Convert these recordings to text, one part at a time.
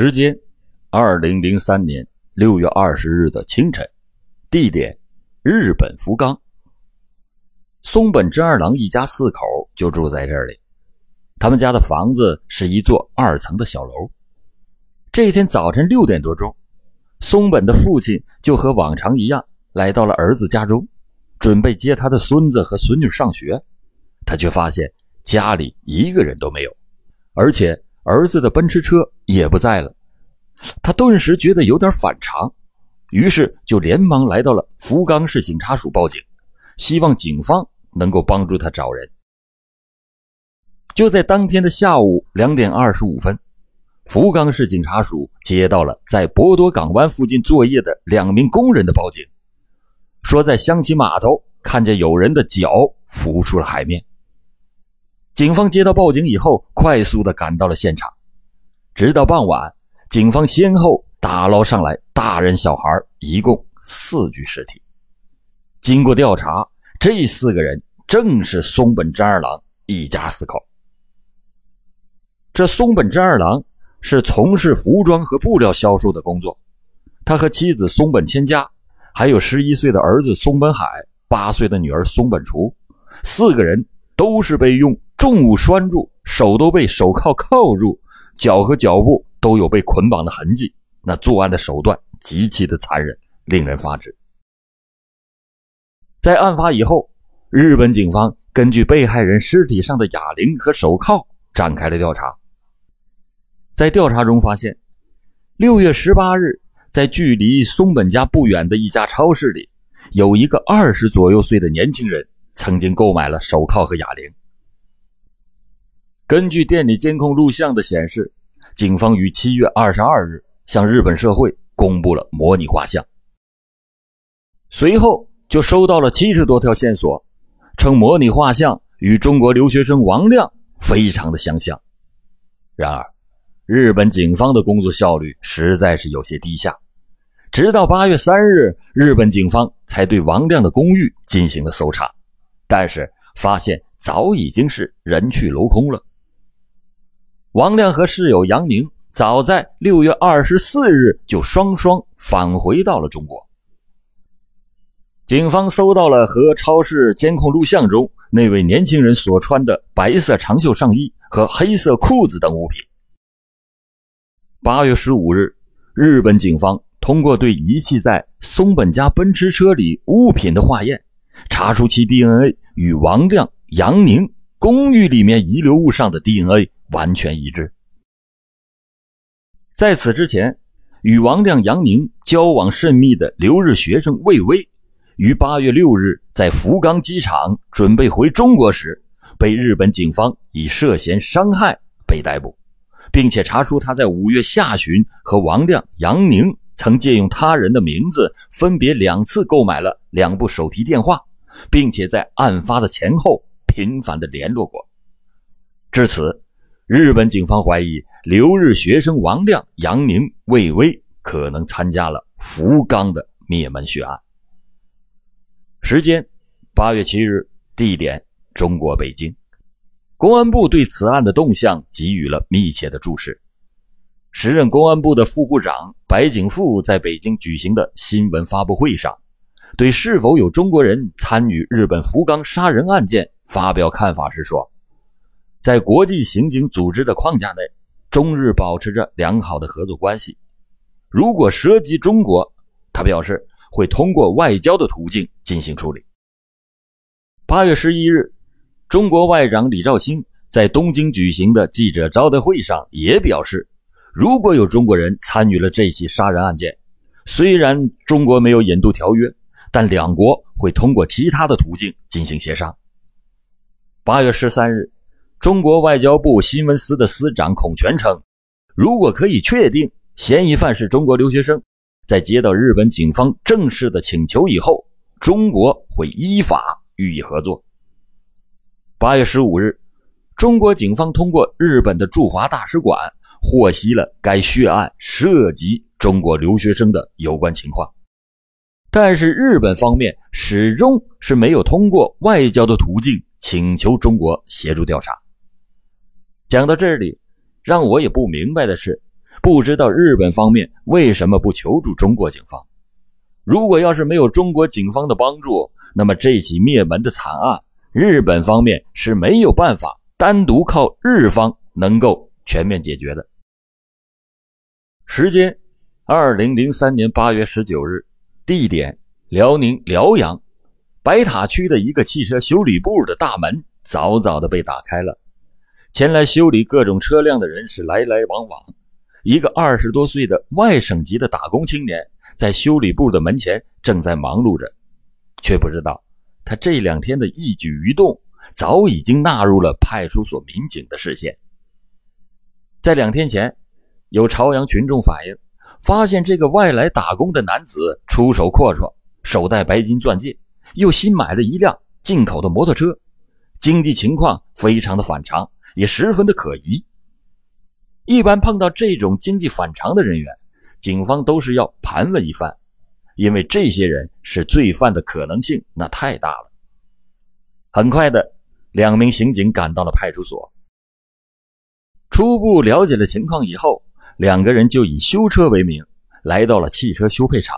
时间：二零零三年六月二十日的清晨，地点：日本福冈。松本真二郎一家四口就住在这里。他们家的房子是一座二层的小楼。这天早晨六点多钟，松本的父亲就和往常一样来到了儿子家中，准备接他的孙子和孙女上学。他却发现家里一个人都没有，而且儿子的奔驰车也不在了。他顿时觉得有点反常，于是就连忙来到了福冈市警察署报警，希望警方能够帮助他找人。就在当天的下午两点二十五分，福冈市警察署接到了在博多港湾附近作业的两名工人的报警，说在香崎码头看见有人的脚浮出了海面。警方接到报警以后，快速的赶到了现场。直到傍晚，警方先后打捞上来大人、小孩一共四具尸体。经过调查，这四个人正是松本真二郎一家四口。这松本真二郎是从事服装和布料销售的工作，他和妻子松本千佳，还有十一岁的儿子松本海、八岁的女儿松本雏，四个人都是被用。重物拴住，手都被手铐铐住，脚和脚部都有被捆绑的痕迹。那作案的手段极其的残忍，令人发指。在案发以后，日本警方根据被害人尸体上的哑铃和手铐展开了调查。在调查中发现，六月十八日，在距离松本家不远的一家超市里，有一个二十左右岁的年轻人曾经购买了手铐和哑铃。根据店里监控录像的显示，警方于七月二十二日向日本社会公布了模拟画像。随后就收到了七十多条线索，称模拟画像与中国留学生王亮非常的相像。然而，日本警方的工作效率实在是有些低下。直到八月三日，日本警方才对王亮的公寓进行了搜查，但是发现早已经是人去楼空了。王亮和室友杨宁早在六月二十四日就双双返回到了中国。警方搜到了和超市监控录像中那位年轻人所穿的白色长袖上衣和黑色裤子等物品。八月十五日，日本警方通过对遗弃在松本家奔驰车里物品的化验，查出其 DNA 与王亮、杨宁公寓里面遗留物上的 DNA。完全一致。在此之前，与王亮、杨宁交往甚密的留日学生魏巍，于八月六日在福冈机场准备回中国时，被日本警方以涉嫌伤害被逮捕，并且查出他在五月下旬和王亮、杨宁曾借用他人的名字，分别两次购买了两部手提电话，并且在案发的前后频繁的联络过。至此。日本警方怀疑留日学生王亮、杨宁、魏巍可能参加了福冈的灭门血案。时间：八月七日，地点：中国北京。公安部对此案的动向给予了密切的注视。时任公安部的副部长白景富在北京举行的新闻发布会上，对是否有中国人参与日本福冈杀人案件发表看法时说。在国际刑警组织的框架内，中日保持着良好的合作关系。如果涉及中国，他表示会通过外交的途径进行处理。八月十一日，中国外长李肇星在东京举行的记者招待会上也表示，如果有中国人参与了这起杀人案件，虽然中国没有引渡条约，但两国会通过其他的途径进行协商。八月十三日。中国外交部新闻司的司长孔权称，如果可以确定嫌疑犯是中国留学生，在接到日本警方正式的请求以后，中国会依法予以合作。八月十五日，中国警方通过日本的驻华大使馆获悉了该血案涉及中国留学生的有关情况，但是日本方面始终是没有通过外交的途径请求中国协助调查。讲到这里，让我也不明白的是，不知道日本方面为什么不求助中国警方。如果要是没有中国警方的帮助，那么这起灭门的惨案，日本方面是没有办法单独靠日方能够全面解决的。时间：二零零三年八月十九日，地点：辽宁辽阳，白塔区的一个汽车修理部的大门早早的被打开了，前来修理各种车辆的人是来来往往。一个二十多岁的外省籍的打工青年。在修理部的门前正在忙碌着，却不知道他这两天的一举一动早已经纳入了派出所民警的视线。在两天前，有朝阳群众反映，发现这个外来打工的男子出手阔绰，手戴白金钻戒，又新买了一辆进口的摩托车，经济情况非常的反常，也十分的可疑。一般碰到这种经济反常的人员。警方都是要盘问一番，因为这些人是罪犯的可能性那太大了。很快的，两名刑警赶到了派出所，初步了解了情况以后，两个人就以修车为名来到了汽车修配厂。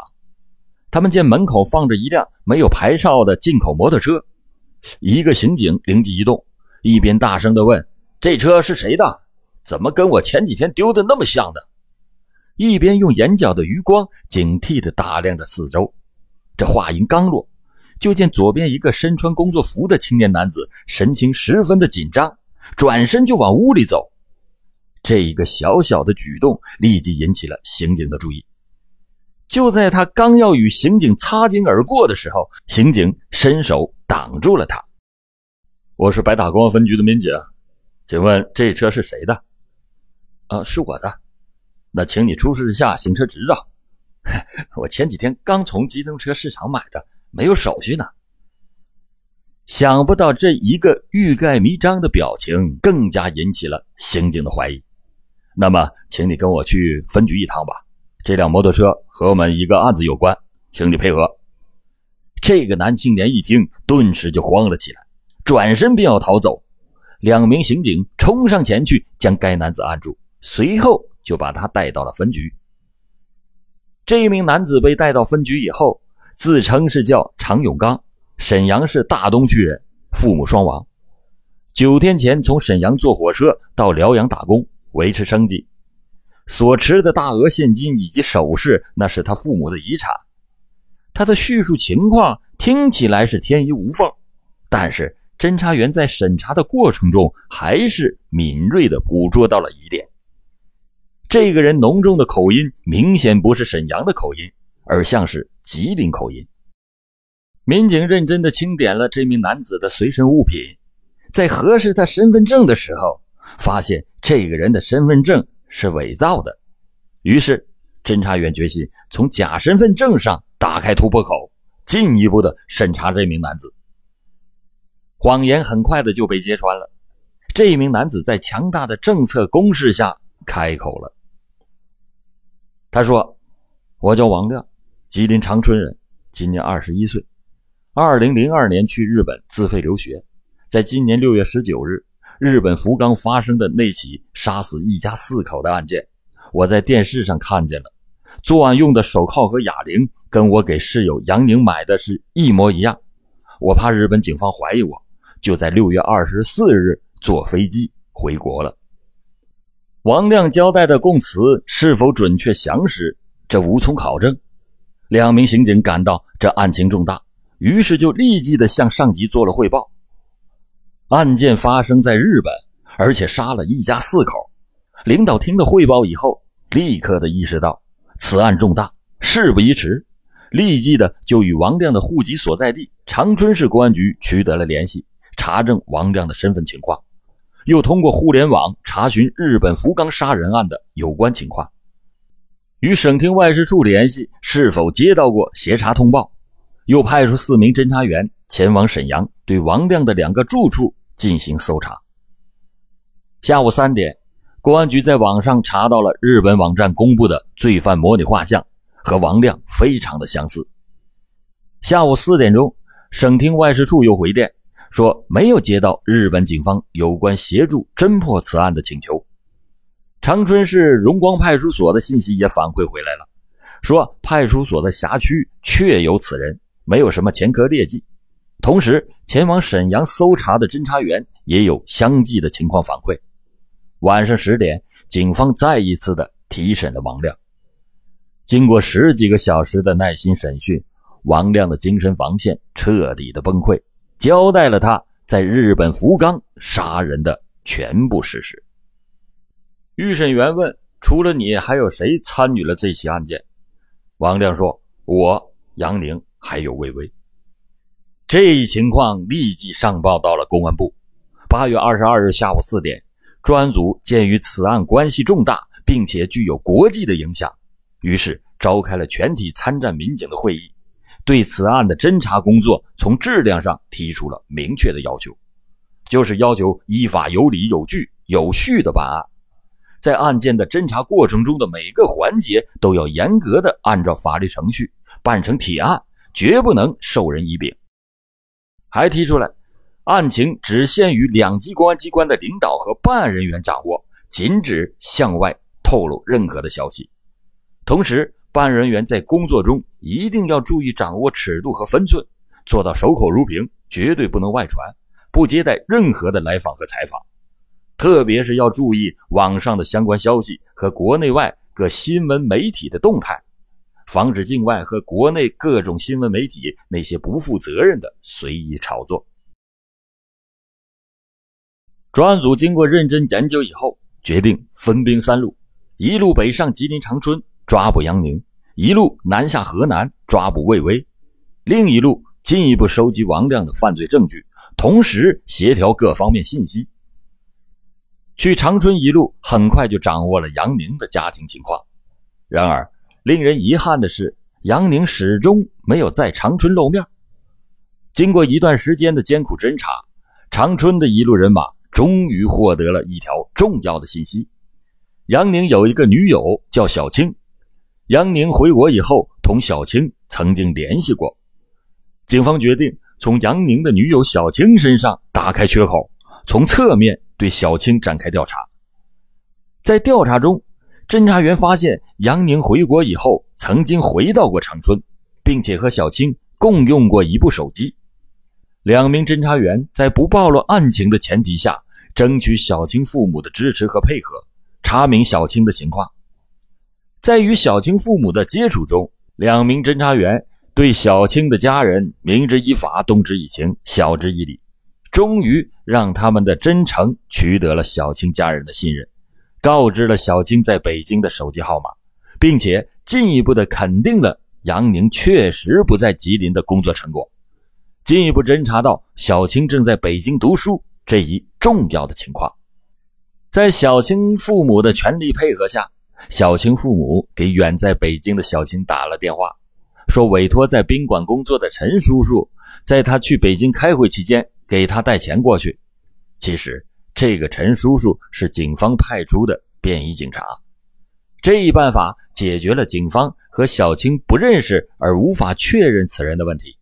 他们见门口放着一辆没有牌照的进口摩托车，一个刑警灵机一动，一边大声的问：“这车是谁的？怎么跟我前几天丢的那么像的？”一边用眼角的余光警惕地打量着四周，这话音刚落，就见左边一个身穿工作服的青年男子神情十分的紧张，转身就往屋里走。这一个小小的举动立即引起了刑警的注意。就在他刚要与刑警擦肩而过的时候，刑警伸手挡住了他。我是白塔公安分局的民警，请问这车是谁的？啊，是我的。那请你出示一下行车执照。我前几天刚从机动车市场买的，没有手续呢。想不到这一个欲盖弥彰的表情，更加引起了刑警的怀疑。那么，请你跟我去分局一趟吧。这辆摩托车和我们一个案子有关，请你配合。这个男青年一听，顿时就慌了起来，转身便要逃走。两名刑警冲上前去，将该男子按住，随后。就把他带到了分局。这名男子被带到分局以后，自称是叫常永刚，沈阳市大东区人，父母双亡。九天前从沈阳坐火车到辽阳打工，维持生计。所持的大额现金以及首饰，那是他父母的遗产。他的叙述情况听起来是天衣无缝，但是侦查员在审查的过程中，还是敏锐地捕捉到了疑点。这个人浓重的口音明显不是沈阳的口音，而像是吉林口音。民警认真的清点了这名男子的随身物品，在核实他身份证的时候，发现这个人的身份证是伪造的。于是，侦查员决心从假身份证上打开突破口，进一步的审查这名男子。谎言很快的就被揭穿了，这名男子在强大的政策攻势下开口了。他说：“我叫王亮，吉林长春人，今年二十一岁。二零零二年去日本自费留学，在今年六月十九日，日本福冈发生的那起杀死一家四口的案件，我在电视上看见了。作案用的手铐和哑铃跟我给室友杨宁买的是一模一样。我怕日本警方怀疑我，就在六月二十四日坐飞机回国了。”王亮交代的供词是否准确详实，这无从考证。两名刑警感到这案情重大，于是就立即的向上级做了汇报。案件发生在日本，而且杀了一家四口。领导听了汇报以后，立刻的意识到此案重大，事不宜迟，立即的就与王亮的户籍所在地长春市公安局取得了联系，查证王亮的身份情况。又通过互联网查询日本福冈杀人案的有关情况，与省厅外事处联系是否接到过协查通报，又派出四名侦查员前往沈阳，对王亮的两个住处进行搜查。下午三点，公安局在网上查到了日本网站公布的罪犯模拟画像，和王亮非常的相似。下午四点钟，省厅外事处又回电。说没有接到日本警方有关协助侦破此案的请求。长春市荣光派出所的信息也反馈回来了，说派出所的辖区确有此人，没有什么前科劣迹。同时，前往沈阳搜查的侦查员也有相继的情况反馈。晚上十点，警方再一次的提审了王亮。经过十几个小时的耐心审讯，王亮的精神防线彻底的崩溃，交代了他在日本福冈杀人的全部事实。预审员问：“除了你，还有谁参与了这起案件？”王亮说：“我、杨宁还有魏巍。”这一情况立即上报到了公安部。八月二十二日下午四点，专案组鉴于此案关系重大，并且具有国际的影响，于是召开了全体参战民警的会议，对此案的侦查工作从质量上提出了明确的要求，就是要求依法、有理、有据、有序的办案，在案件的侦查过程中的每个环节都要严格的按照法律程序办成铁案，绝不能授人以柄。还提出来，案情只限于两级公安机关的领导和办案人员掌握，禁止向外透露任何的消息。同时，办案人员在工作中一定要注意掌握尺度和分寸，做到守口如瓶，绝对不能外传，不接待任何的来访和采访。特别是要注意网上的相关消息和国内外各新闻媒体的动态。防止境外和国内各种新闻媒体那些不负责任的随意炒作。专案组经过认真研究以后，决定分兵三路：一路北上吉林长春抓捕杨宁，一路南下河南抓捕魏巍，另一路进一步收集王亮的犯罪证据，同时协调各方面信息。去长春一路很快就掌握了杨宁的家庭情况，然而。令人遗憾的是，杨宁始终没有在长春露面。经过一段时间的艰苦侦查，长春的一路人马终于获得了一条重要的信息：杨宁有一个女友叫小青。杨宁回国以后，同小青曾经联系过。警方决定从杨宁的女友小青身上打开缺口，从侧面对小青展开调查。在调查中，侦查员发现，杨宁回国以后曾经回到过长春，并且和小青共用过一部手机。两名侦查员在不暴露案情的前提下，争取小青父母的支持和配合，查明小青的情况。在与小青父母的接触中，两名侦查员对小青的家人明知以法，动之以情，晓之以理，终于让他们的真诚取得了小青家人的信任。告知了小青在北京的手机号码，并且进一步的肯定了杨宁确实不在吉林的工作成果，进一步侦查到小青正在北京读书这一重要的情况。在小青父母的全力配合下，小青父母给远在北京的小青打了电话，说委托在宾馆工作的陈叔叔，在他去北京开会期间给他带钱过去。其实。这个陈叔叔是警方派出的便衣警察，这一办法解决了警方和小青不认识而无法确认此人的问题。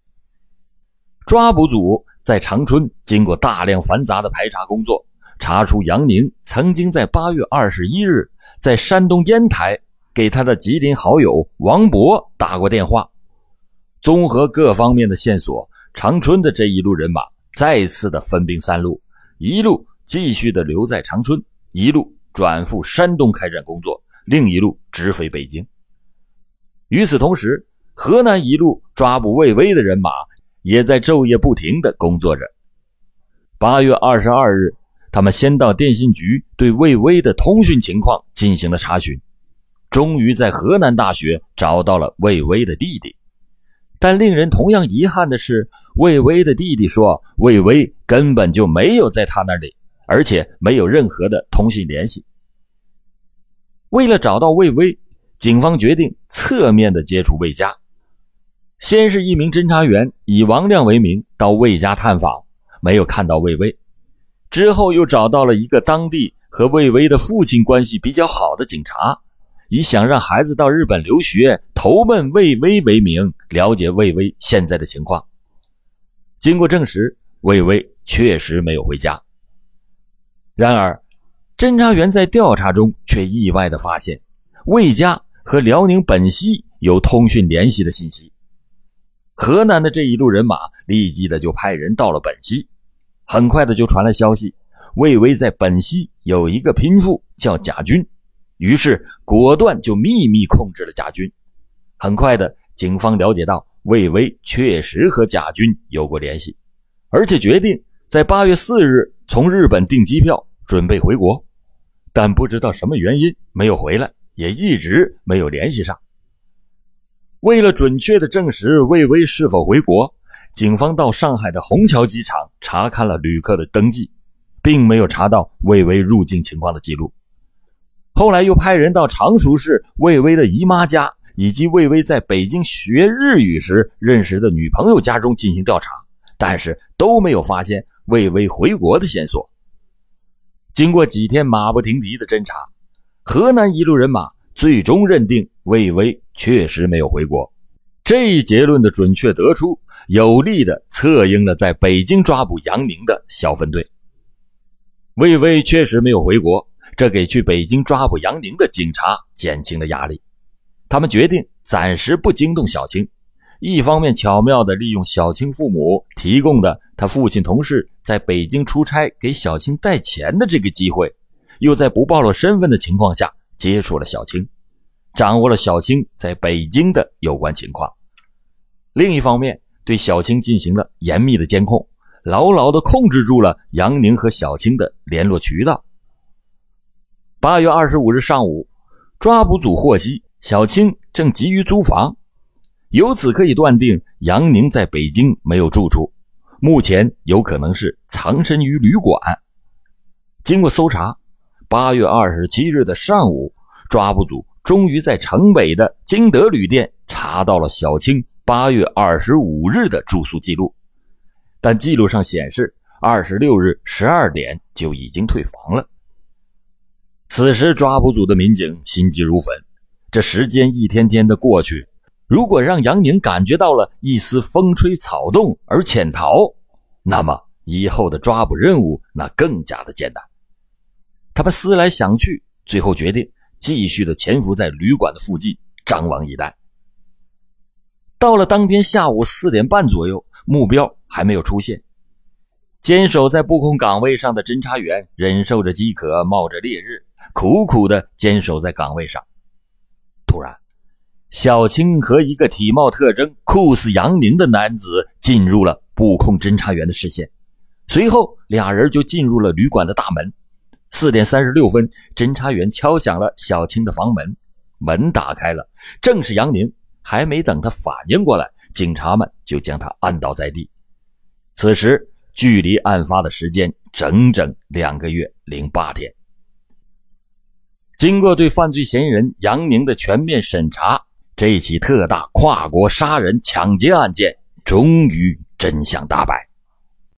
抓捕组在长春经过大量繁杂的排查工作，查出杨宁曾经在八月二十一日在山东烟台给他的吉林好友王博打过电话。综合各方面的线索，长春的这一路人马再次的分兵三路，一路。继续的留在长春，一路转赴山东开展工作，另一路直飞北京。与此同时，河南一路抓捕魏巍的人马也在昼夜不停的工作着。八月二十二日，他们先到电信局对魏巍的通讯情况进行了查询，终于在河南大学找到了魏巍的弟弟。但令人同样遗憾的是，魏巍的弟弟说，魏巍根本就没有在他那里。而且没有任何的通信联系。为了找到魏巍，警方决定侧面的接触魏家。先是一名侦查员以王亮为名到魏家探访，没有看到魏巍。之后又找到了一个当地和魏巍的父亲关系比较好的警察，以想让孩子到日本留学投奔魏巍为名，了解魏巍现在的情况。经过证实，魏巍确实没有回家。然而，侦查员在调查中却意外的发现，魏家和辽宁本溪有通讯联系的信息。河南的这一路人马立即的就派人到了本溪，很快的就传来消息，魏巍在本溪有一个心腹叫贾军，于是果断就秘密控制了贾军。很快的，警方了解到魏巍确实和贾军有过联系，而且决定在八月四日从日本订机票，准备回国，但不知道什么原因没有回来，也一直没有联系上。为了准确的证实魏巍是否回国，警方到上海的虹桥机场查看了旅客的登记，并没有查到魏巍入境情况的记录。后来又派人到常熟市魏巍的姨妈家。以及魏巍在北京学日语时认识的女朋友家中进行调查，但是都没有发现魏巍回国的线索。经过几天马不停蹄的侦查，河南一路人马最终认定魏巍确实没有回国。这一结论的准确得出，有力的策应了在北京抓捕杨宁的小分队。魏巍确实没有回国，这给去北京抓捕杨宁的警察减轻了压力。他们决定暂时不惊动小青，一方面巧妙地利用小青父母提供的他父亲同事在北京出差给小青带钱的这个机会，又在不暴露身份的情况下接触了小青，掌握了小青在北京的有关情况。另一方面，对小青进行了严密的监控，牢牢地控制住了杨宁和小青的联络渠道。八月二十五日上午，抓捕组获悉。小青正急于租房，由此可以断定杨宁在北京没有住处，目前有可能是藏身于旅馆。经过搜查，八月二十七日的上午，抓捕组终于在城北的金德旅店查到了小青八月二十五日的住宿记录，但记录上显示二十六日十二点就已经退房了。此时，抓捕组的民警心急如焚。这时间一天天的过去，如果让杨宁感觉到了一丝风吹草动而潜逃，那么以后的抓捕任务那更加的艰难。他们思来想去，最后决定继续的潜伏在旅馆的附近，张望以待。到了当天下午四点半左右，目标还没有出现，坚守在布控岗位上的侦查员忍受着饥渴，冒着烈日，苦苦的坚守在岗位上。突然，小青和一个体貌特征酷似杨宁的男子进入了布控侦查员的视线。随后，俩人就进入了旅馆的大门。四点三十六分，侦查员敲响了小青的房门，门打开了，正是杨宁。还没等他反应过来，警察们就将他按倒在地。此时，距离案发的时间整整两个月零八天。经过对犯罪嫌疑人杨宁的全面审查，这起特大跨国杀人抢劫案件终于真相大白。